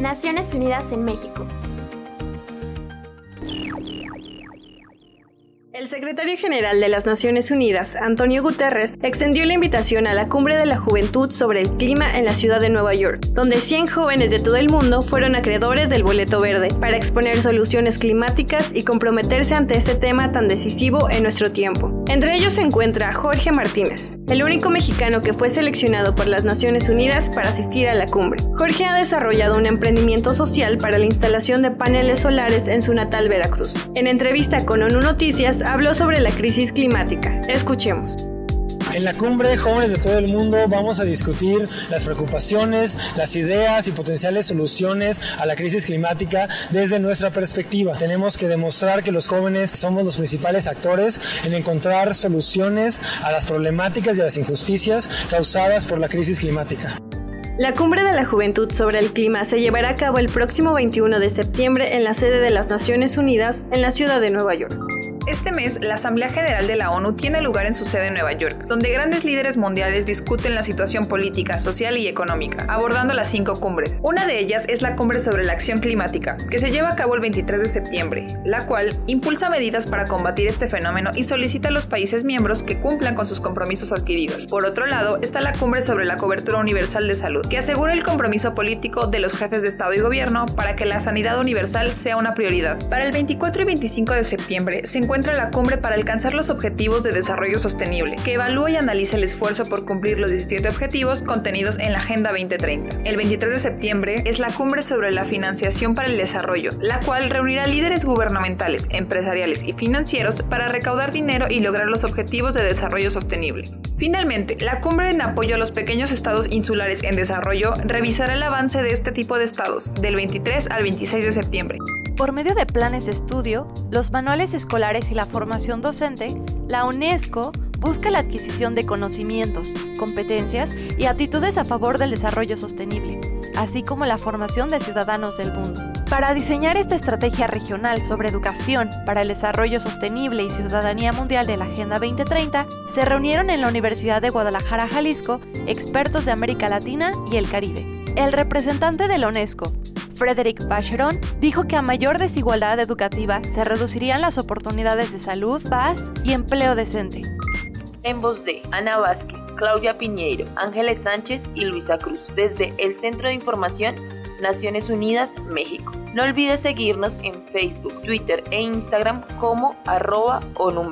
Naciones Unidas en México. El secretario general de las Naciones Unidas, Antonio Guterres, extendió la invitación a la Cumbre de la Juventud sobre el Clima en la ciudad de Nueva York, donde 100 jóvenes de todo el mundo fueron acreedores del boleto verde para exponer soluciones climáticas y comprometerse ante este tema tan decisivo en nuestro tiempo. Entre ellos se encuentra Jorge Martínez, el único mexicano que fue seleccionado por las Naciones Unidas para asistir a la cumbre. Jorge ha desarrollado un emprendimiento social para la instalación de paneles solares en su natal Veracruz. En entrevista con ONU Noticias, habló sobre la crisis climática. Escuchemos. En la cumbre Jóvenes de todo el mundo vamos a discutir las preocupaciones, las ideas y potenciales soluciones a la crisis climática desde nuestra perspectiva. Tenemos que demostrar que los jóvenes somos los principales actores en encontrar soluciones a las problemáticas y a las injusticias causadas por la crisis climática. La Cumbre de la Juventud sobre el Clima se llevará a cabo el próximo 21 de septiembre en la sede de las Naciones Unidas en la ciudad de Nueva York. Este mes, la Asamblea General de la ONU tiene lugar en su sede en Nueva York, donde grandes líderes mundiales discuten la situación política, social y económica, abordando las cinco cumbres. Una de ellas es la Cumbre sobre la Acción Climática, que se lleva a cabo el 23 de septiembre, la cual impulsa medidas para combatir este fenómeno y solicita a los países miembros que cumplan con sus compromisos adquiridos. Por otro lado, está la Cumbre sobre la Cobertura Universal de Salud, que asegura el compromiso político de los jefes de Estado y Gobierno para que la sanidad universal sea una prioridad. Para el 24 y 25 de septiembre se la cumbre para alcanzar los objetivos de desarrollo sostenible, que evalúa y analiza el esfuerzo por cumplir los 17 objetivos contenidos en la Agenda 2030. El 23 de septiembre es la cumbre sobre la financiación para el desarrollo, la cual reunirá líderes gubernamentales, empresariales y financieros para recaudar dinero y lograr los objetivos de desarrollo sostenible. Finalmente, la cumbre en apoyo a los pequeños estados insulares en desarrollo revisará el avance de este tipo de estados del 23 al 26 de septiembre. Por medio de planes de estudio, los manuales escolares y la formación docente, la UNESCO busca la adquisición de conocimientos, competencias y actitudes a favor del desarrollo sostenible, así como la formación de ciudadanos del mundo. Para diseñar esta estrategia regional sobre educación para el desarrollo sostenible y ciudadanía mundial de la Agenda 2030, se reunieron en la Universidad de Guadalajara, Jalisco, expertos de América Latina y el Caribe. El representante de la UNESCO, Frederick Bacheron, dijo que a mayor desigualdad educativa se reducirían las oportunidades de salud, paz y empleo decente. En voz de Ana Vázquez, Claudia Piñeiro, Ángeles Sánchez y Luisa Cruz, desde el Centro de Información Naciones Unidas, México. No olvides seguirnos en Facebook, Twitter e Instagram como arroba ONU.